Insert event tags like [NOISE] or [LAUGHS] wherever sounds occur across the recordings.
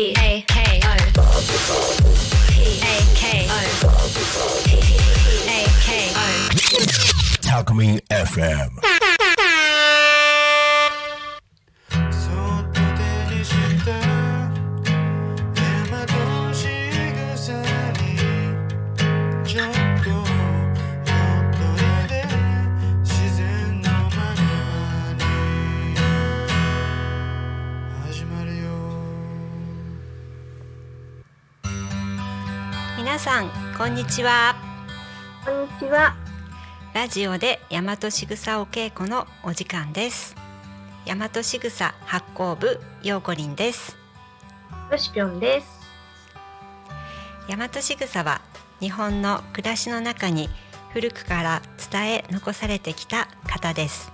P A K O. P A K O. P A K O. Talkme FM. さんこんにちは。こんにちは。ラジオで大和しぐさお稽古のお時間です。大和しぐさ発行部ようこりんです。よしぴょんです。大和しぐさは日本の暮らしの中に古くから伝え残されてきた型です。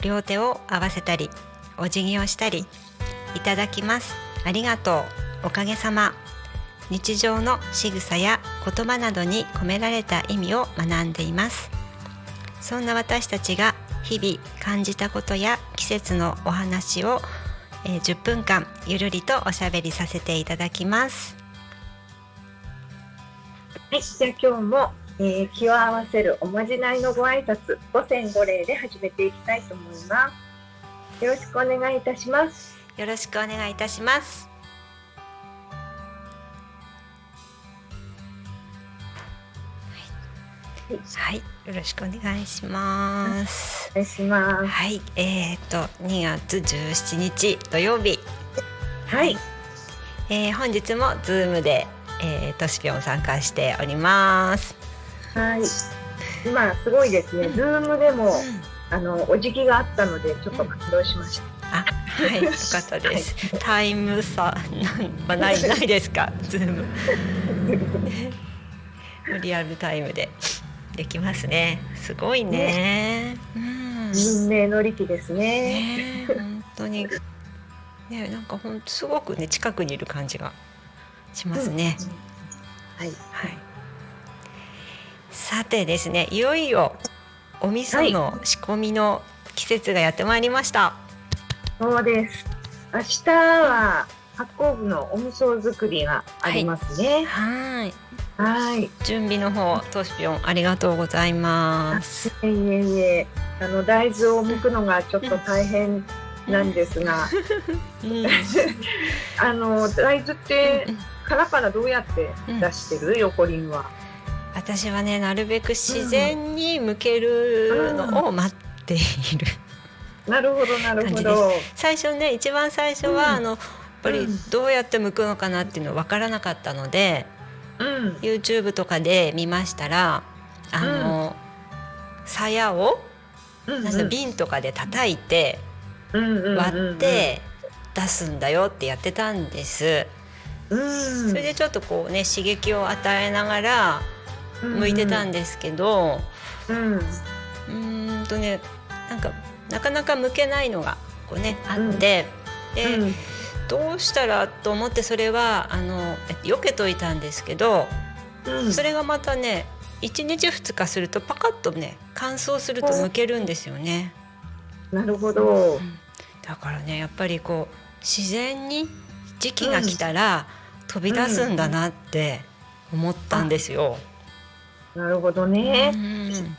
両手を合わせたりお辞儀をしたりいただきます。ありがとう。おかげさま日常の仕草や言葉などに込められた意味を学んでいますそんな私たちが日々感じたことや季節のお話を、えー10分間ゆるりとおしゃべりさせていただきますはい、じゃあ今日も、えー気を合わせるおまじないのご挨拶五千五礼で始めていきたいと思います。よろしくお願いいたします。よろしくお願いいたします。はい、はい、よろしくお願いします。お願いします。はい、えっ、と2月17日土曜日、はい、えー本日もズームで、えー、としぴょん参加しております。はい。今すごいですね。ズームでもあのお辞儀があったのでちょっと感動しました。あ、はい、よかったです。タイム差なんはないないですか、ズーム。[LAUGHS] リアルタイムでできますね。すごいね。うん。文明の利器ですね。ね、本当に。ね、なんか本当すごくね、近くにいる感じがしますね。はい。はい。さてですね、いよいよお味噌の仕込みの季節がやってまいりました。そうです。明日は発酵部のお味噌作りがありますね。はい。はい。準備の方、トシピョンありがとうございます。いえいえあの大豆を剥くのがちょっと大変なんですが、うん、[LAUGHS] あの大豆って殻からどうやって出してる、横輪は。私はね、なるべく自然に向けるのを待っている。なるほどなるほど。最初ね、一番最初は、うんあのぱりどうやって向くのかなっていうの分からなかったので、うん。YouTube とかで見ましたら、あの、鞘をうんなんか瓶とかで叩いて割って出すんだよってやってたんです。うん、それでちょっとこうね刺激を与えながら向いてたんですけど、うん。うーんとねなんかなかなか向けないのがこうねあって、で、うんどうしたらと思ってそれはあの避けといたんですけど、うんそれがまたね1日2日するとパカッとね乾燥すると向けるんですよね。なるほど。だからねやっぱりこう自然に時期が来たら飛び出すんだなって思ったんですよ。なるほどね。うん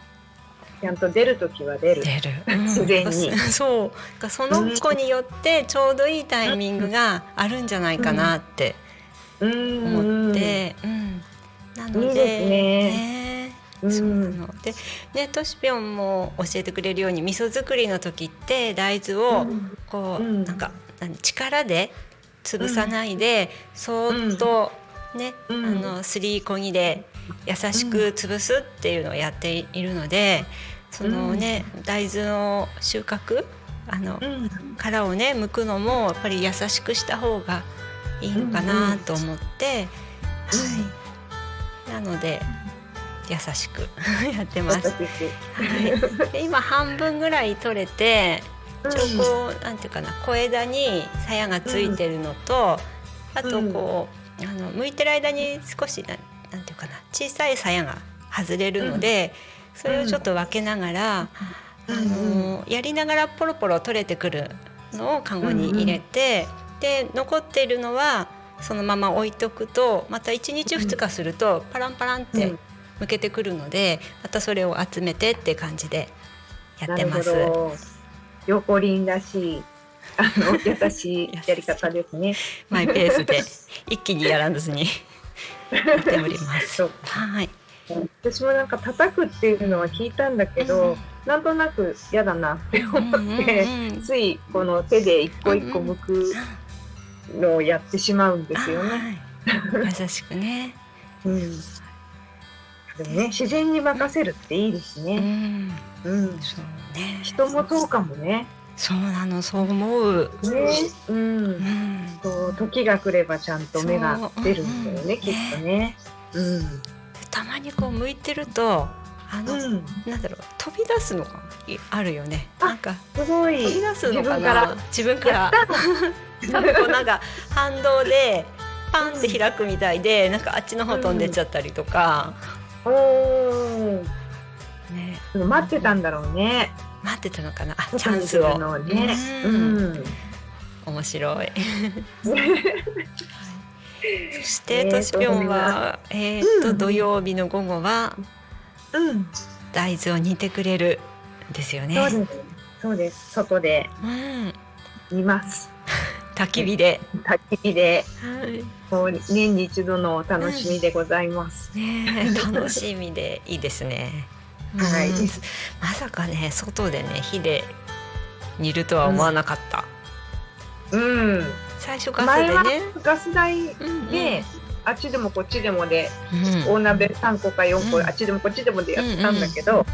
ちゃんと出るときは出る。出る、[LAUGHS] 自然に。[LAUGHS] そう。その子によってちょうどいいタイミングがあるんじゃないかなってうん。思って、うん。なので。ね。ね。うん。そうなの。でねとしぴょんも教えてくれるように味噌作りの時って大豆をうん。こう、うん。なんか何力で潰さないで、そーっとね、うん。あのすりこぎで優しく潰すっていうのをやっているので、そのね、大豆の収穫あの、うん。殻をね剥くのもやっぱり優しくした方がいいのかなと思って、はい、なので優しく [LAUGHS] やってます。はい、で今半分ぐらい取れてちょうこうなんていうかな小枝に鞘がついてるのと、あとこう、あの剥いてる間に少しかな小さい鞘が外れるので、それをちょっと分けながら、あのやりながらポロポロ取れてくるのをカゴに入れて、で残っているのはそのまま置いとくとまた1日2日するとパランパランってうんむけてくるので、またそれを集めてって感じでやってます。ど。横林らしい、あの優しいやり方ですね。[LAUGHS] マイペースで一気にやらずにやっております。はい。私もなんか叩くっていうのは聞いたんだけど、なんとなく嫌だなって思って、うんうんうんついこの手で一個一個剥くのをやってしまうんですよね。はい優しくね。うん。でもね、自然に任せるっていいですうね。ん。うん。そうね。人もそうかもね。そうなのそう思う。ね。う。うんん。そう時が来ればちゃんと芽が出るんだよね、そうきっとね。うん。たまにこう向いてるとあの、うん。なんだろう飛び出すのがあるよね。あなんかすごい。飛び出すのか自分からな。自分から。こうなんか反動でパンって開くみたいで、なんかあっちの方飛んでっちゃったりとか。おお。ね。待ってたんだろうね。待ってたのかな？あチャンスを。るのをね。ううんん。面白い。そして、ねとしぴょんは、えーっと、うん土曜日の午後はうん。大豆を煮てくれるんですよね。そうです。そうです。外でうん、見ます。焚き火で。焚き火で、はい。こう年に一度のお楽しみでございます。ねえ、楽しみでいいですね。はいうんまさかね、外でね、火で煮るとは思わなかった。うん。最初ガスでね。ガス台うんで、あっちでもこっちでもで、うん大鍋3個か4個、うんあっちでもこっちでもでやったんだけど、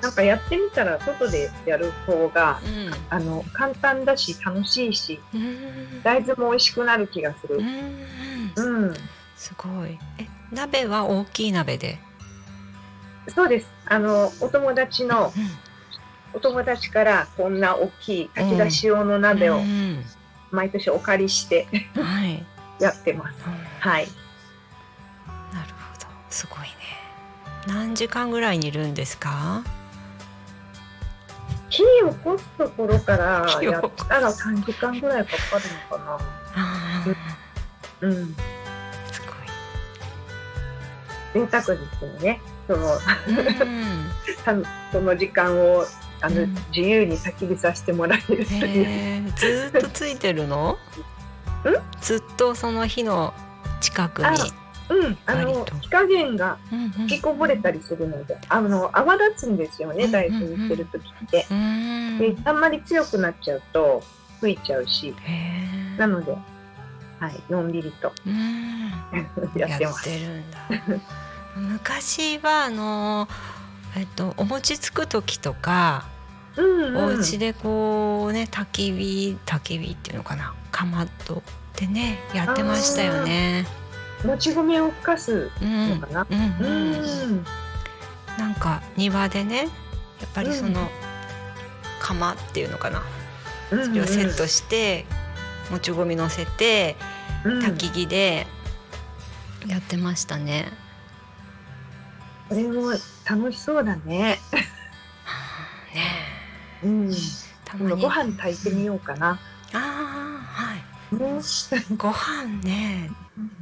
なんかやってみたら外でやる方がうんあの簡単だし楽しいしうん大豆も美味しくなる気がするう。んうん、すごい。え、鍋は大きい鍋で？そうです。あのお友達のお友達からこんな大きい炊き出し用の鍋をうん毎年お借りしてはい。[LAUGHS] やってます。はい。なるほど。すごいね。何時間ぐらい煮るんですか？火を起こすところからやったら3時間ぐらいかかるのかな。あうん。ーす贅沢ですよね。そのその時間をあの、うん自由に焚き火させてもらえるという。ずーっとついてるの？ずっとその火の近くに。うん、あの火加減が吹きこぼれたりするので、あの泡立つんですよね、うん大豆にしてる時って。うーん。で、あんまり強くなっちゃうと吹いちゃうし、なので、はい、のんびりと。[LAUGHS] やってます。[LAUGHS] 昔はあのえっとお餅つく時とか、うんうん、お家でこうね焚き火焚き火っていうのかなかまどでねやってましたよね。もち米をふかすな？うんううん。ん、なんか庭でねやっぱりその、うん。釜っていうのかなうん、それをセットして、もち米乗せてうん、焚き火でやってましたね。これも楽しそうだね。ねうん、えたまに今ご飯炊いてみようかな。ああはいね、ご飯ね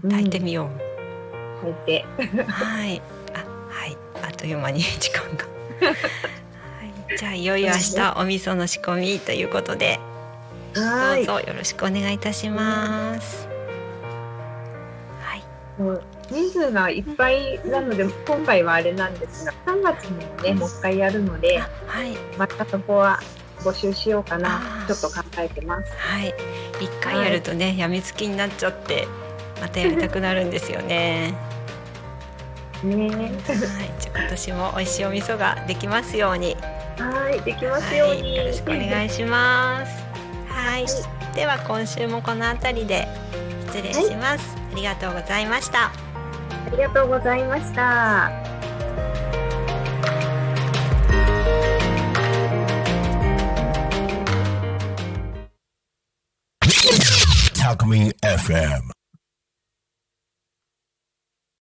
炊いてみよう。炊いて。はい。あ、はい。あっという間に時間が。はい。じゃあいよいよ明日お味噌の仕込みということで、はい。どうぞよろしくお願いいたします。はい。人数がいっぱいなので今回はあれなんですが3月にもねもう一回やるのであはい。またそこは募集しようかなちょっと考えてます。はい。一回やるとね、やみつきになっちゃって、またやりたくなるんですよね。ねはい。じゃあ今年も美味しいお味噌ができますように。はいできますようはい。に。よろしくお願いします。はい。では今週もこのあたりで失礼します。ありがとうございました。ありがとうございました。Talk Me FM.